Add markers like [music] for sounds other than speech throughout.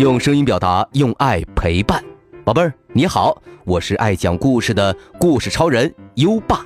用声音表达，用爱陪伴。宝贝儿，你好，我是爱讲故事的故事超人优爸。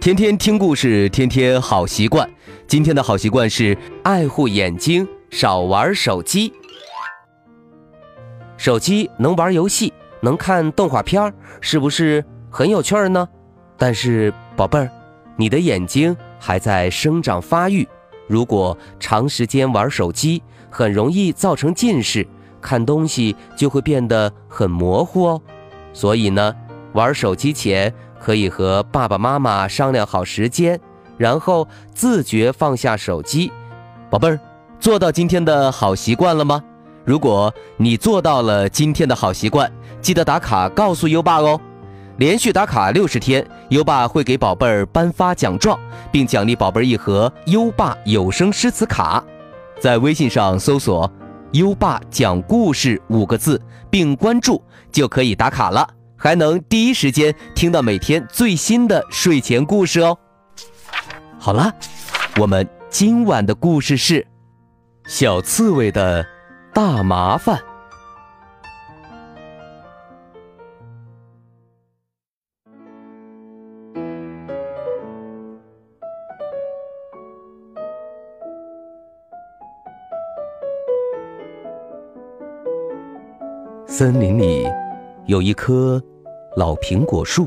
天天听故事，天天好习惯。今天的好习惯是爱护眼睛，少玩手机。手机能玩游戏，能看动画片儿，是不是很有趣儿呢？但是宝贝儿，你的眼睛还在生长发育，如果长时间玩手机，很容易造成近视，看东西就会变得很模糊哦。所以呢，玩手机前可以和爸爸妈妈商量好时间，然后自觉放下手机。宝贝儿，做到今天的好习惯了吗？如果你做到了今天的好习惯，记得打卡告诉优爸哦。连续打卡六十天，优爸会给宝贝儿颁发奖状，并奖励宝贝儿一盒优爸有声诗词卡。在微信上搜索“优爸讲故事”五个字，并关注就可以打卡了，还能第一时间听到每天最新的睡前故事哦。好了，我们今晚的故事是小刺猬的大麻烦。森林里有一棵老苹果树，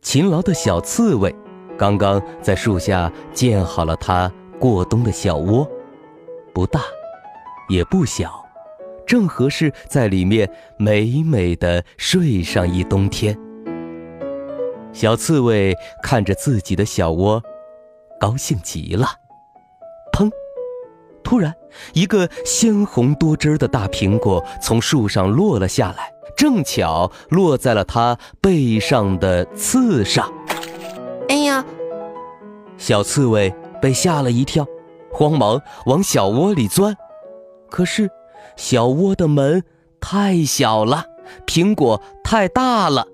勤劳的小刺猬刚刚在树下建好了它过冬的小窝，不大，也不小，正合适在里面美美的睡上一冬天。小刺猬看着自己的小窝，高兴极了。突然，一个鲜红多汁的大苹果从树上落了下来，正巧落在了它背上的刺上。哎呀！小刺猬被吓了一跳，慌忙往小窝里钻。可是，小窝的门太小了，苹果太大了，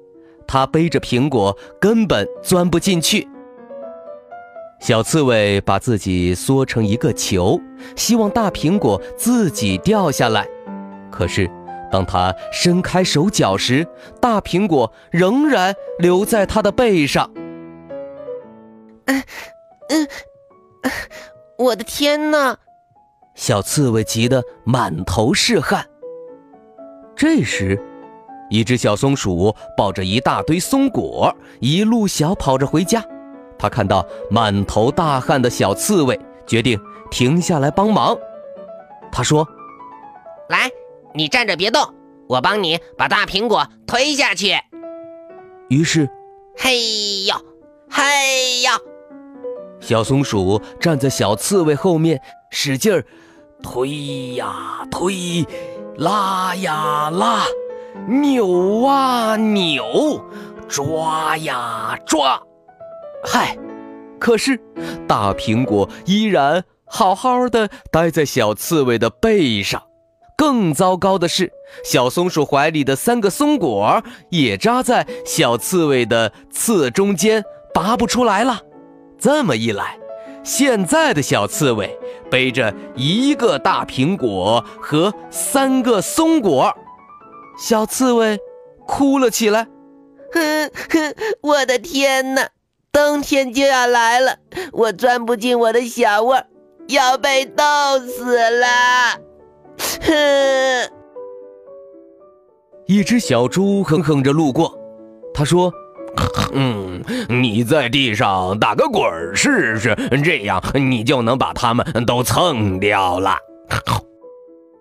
它背着苹果根本钻不进去。小刺猬把自己缩成一个球，希望大苹果自己掉下来。可是，当它伸开手脚时，大苹果仍然留在它的背上。嗯嗯，我的天哪！小刺猬急得满头是汗。这时，一只小松鼠抱着一大堆松果，一路小跑着回家。他看到满头大汗的小刺猬，决定停下来帮忙。他说：“来，你站着别动，我帮你把大苹果推下去。”于是，嘿呦，嘿呦，小松鼠站在小刺猬后面，使劲儿推呀推，拉呀拉，扭啊扭，抓呀抓。嗨，可是大苹果依然好好的待在小刺猬的背上。更糟糕的是，小松鼠怀里的三个松果也扎在小刺猬的刺中间，拔不出来了。这么一来，现在的小刺猬背着一个大苹果和三个松果，小刺猬哭了起来。哼哼，我的天哪！冬天就要来了，我钻不进我的小窝，要被冻死了。哼！[laughs] 一只小猪哼哼着路过，他说：“嗯，你在地上打个滚试试，这样你就能把它们都蹭掉了。[laughs] ”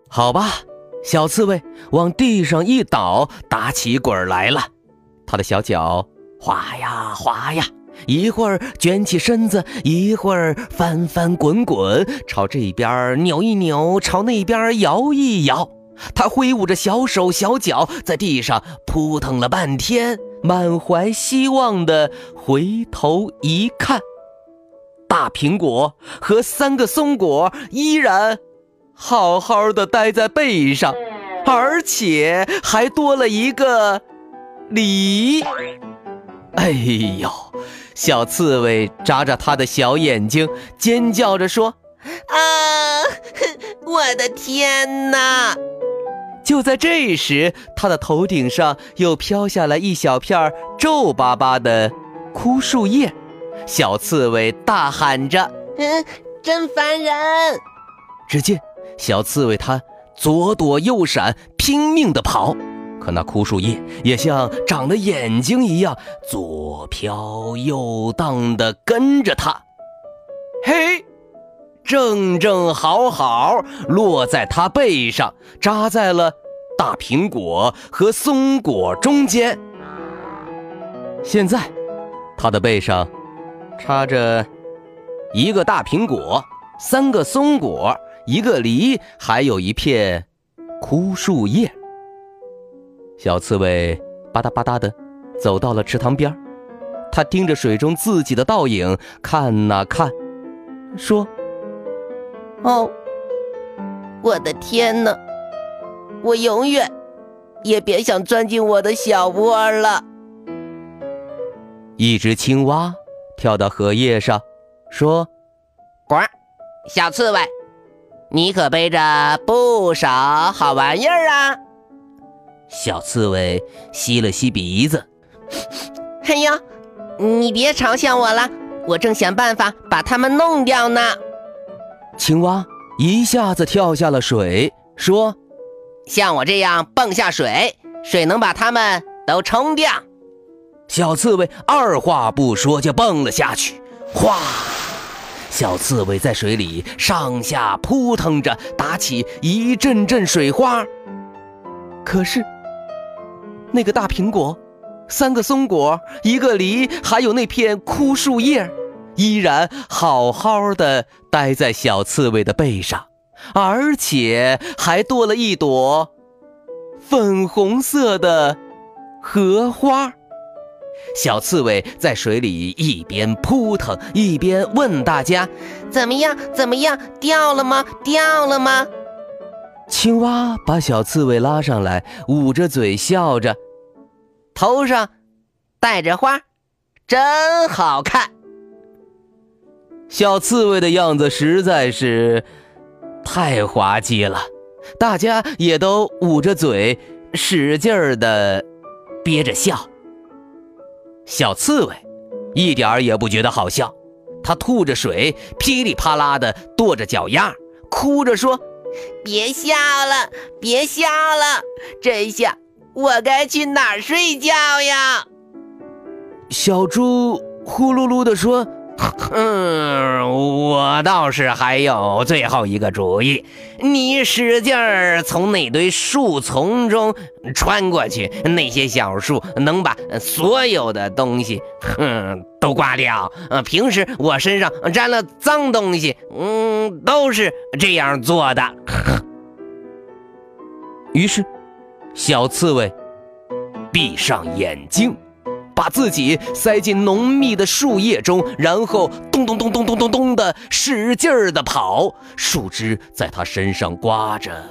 好吧，小刺猬往地上一倒，打起滚来了。他的小脚滑呀滑呀。一会儿卷起身子，一会儿翻翻滚滚，朝这边扭一扭，朝那边摇一摇。他挥舞着小手小脚，在地上扑腾了半天，满怀希望地回头一看，大苹果和三个松果依然好好的待在背上，而且还多了一个梨。哎呦！小刺猬眨眨它的小眼睛，尖叫着说：“啊，我的天哪！”就在这时，他的头顶上又飘下来一小片皱巴巴的枯树叶。小刺猬大喊着：“嗯，真烦人！”只见小刺猬它左躲右闪，拼命地跑，那枯树叶也像长了眼睛一样，左飘右荡地跟着他。嘿！正正好好落在他背上，扎在了大苹果和松果中间。现在，他的背上插着一个大苹果、三个松果、一个梨，还有一片枯树叶。小刺猬吧嗒吧嗒的走到了池塘边他盯着水中自己的倒影看呐看，说。哦，我的天哪！我永远也别想钻进我的小窝了。一只青蛙跳到荷叶上，说：“呱，小刺猬，你可背着不少好玩意儿啊！”小刺猬吸了吸鼻子，[laughs] 哎呀，你别嘲笑我了，我正想办法把它们弄掉呢。青蛙一下子跳下了水，说：“像我这样蹦下水，水能把它们都冲掉。”小刺猬二话不说就蹦了下去，哗！小刺猬在水里上下扑腾着，打起一阵阵水花。可是，那个大苹果、三个松果、一个梨，还有那片枯树叶。依然好好的待在小刺猬的背上，而且还多了一朵粉红色的荷花。小刺猬在水里一边扑腾，一边问大家：“怎么样？怎么样？掉了吗？掉了吗？”青蛙把小刺猬拉上来，捂着嘴笑着，头上戴着花，真好看。小刺猬的样子实在是太滑稽了，大家也都捂着嘴，使劲儿的憋着笑。小刺猬一点儿也不觉得好笑，它吐着水，噼里啪啦的跺着脚丫，哭着说：“ [laughs] 别笑了，别笑了，这下我该去哪儿睡觉呀？”小猪呼噜噜地说。[laughs] 嗯，我倒是还有最后一个主意，你使劲儿从那堆树丛中穿过去，那些小树能把所有的东西，嗯，[laughs] 都刮掉。呃，平时我身上沾了脏东西，嗯，都是这样做的。[laughs] 于是，小刺猬闭上眼睛。把自己塞进浓密的树叶中，然后咚咚咚咚咚咚咚的使劲儿的跑，树枝在他身上刮着，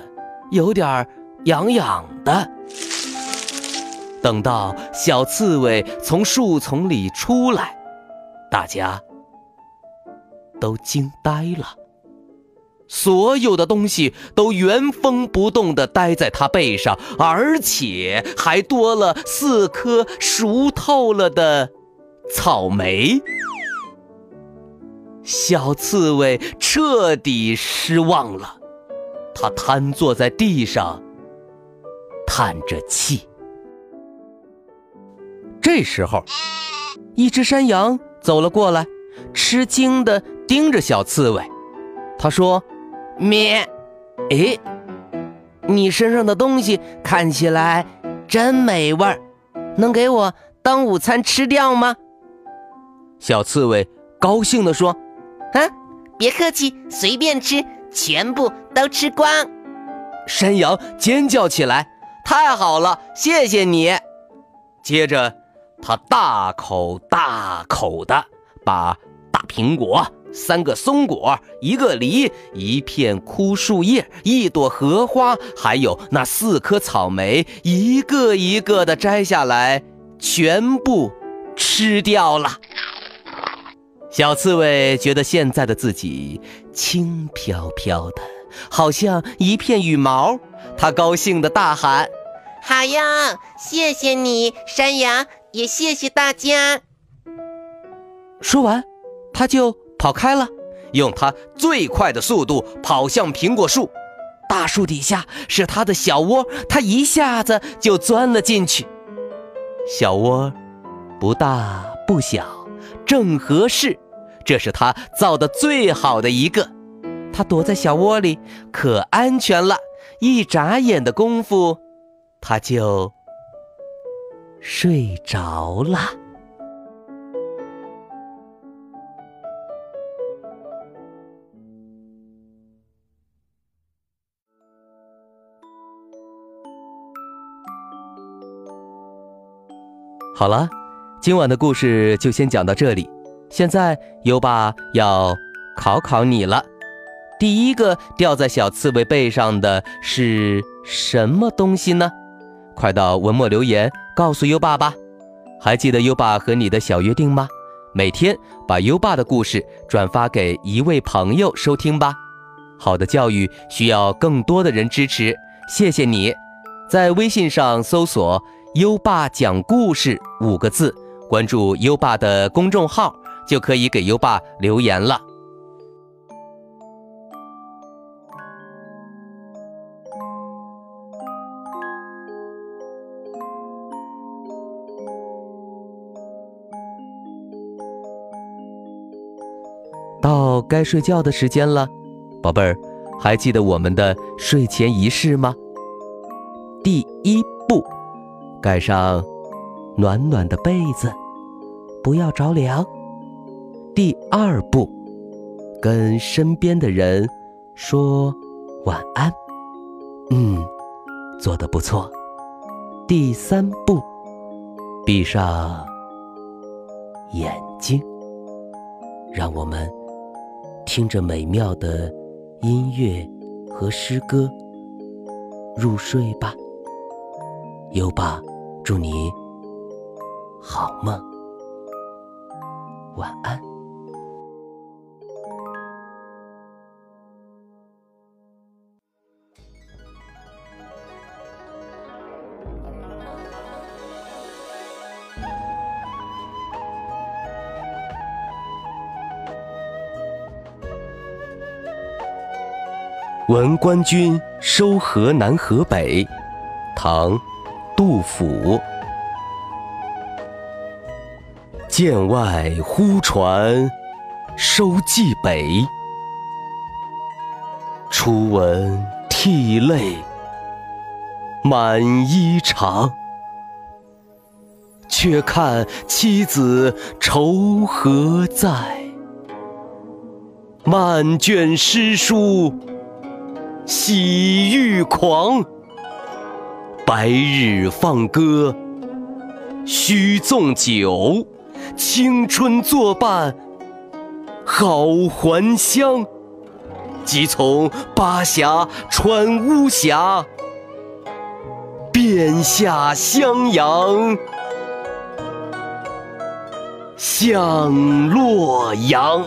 有点痒痒的。等到小刺猬从树丛里出来，大家都惊呆了。所有的东西都原封不动地待在他背上，而且还多了四颗熟透了的草莓。小刺猬彻底失望了，他瘫坐在地上，叹着气。这时候，一只山羊走了过来，吃惊地盯着小刺猬，他说。咩，诶，你身上的东西看起来真美味儿，能给我当午餐吃掉吗？小刺猬高兴地说：“啊，别客气，随便吃，全部都吃光。”山羊尖叫起来：“太好了，谢谢你！”接着，他大口大口的把大苹果。三个松果，一个梨，一片枯树叶，一朵荷花，还有那四颗草莓，一个一个的摘下来，全部吃掉了。小刺猬觉得现在的自己轻飘飘的，好像一片羽毛，它高兴的大喊：“好呀，谢谢你，山羊，也谢谢大家。”说完，他就跑开了，用它最快的速度跑向苹果树。大树底下是它的小窝，它一下子就钻了进去。小窝不大不小，正合适，这是他造的最好的一个。他躲在小窝里，可安全了。一眨眼的功夫，他就睡着了。好了，今晚的故事就先讲到这里。现在优爸要考考你了，第一个掉在小刺猬背上的是什么东西呢？快到文末留言告诉优爸吧。还记得优爸和你的小约定吗？每天把优爸的故事转发给一位朋友收听吧。好的教育需要更多的人支持，谢谢你。在微信上搜索。优爸讲故事五个字，关注优爸的公众号就可以给优爸留言了。到该睡觉的时间了，宝贝儿，还记得我们的睡前仪式吗？第一。盖上暖暖的被子，不要着凉。第二步，跟身边的人说晚安。嗯，做得不错。第三步，闭上眼睛，让我们听着美妙的音乐和诗歌入睡吧。优爸，祝你好梦，晚安。闻官军收河南河北，唐。杜甫，剑外忽传收蓟北，初闻涕泪满衣裳。却看妻子愁何在，漫卷诗书喜欲狂。白日放歌须纵酒，青春作伴好还乡。即从巴峡穿巫峡，便下襄阳向洛阳。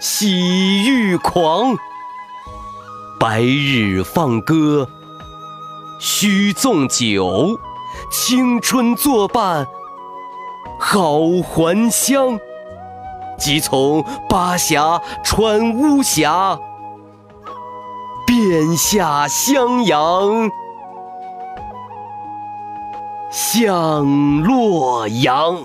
喜欲狂，白日放歌须纵酒，青春作伴好还乡。即从巴峡穿巫峡，便下襄阳向洛阳。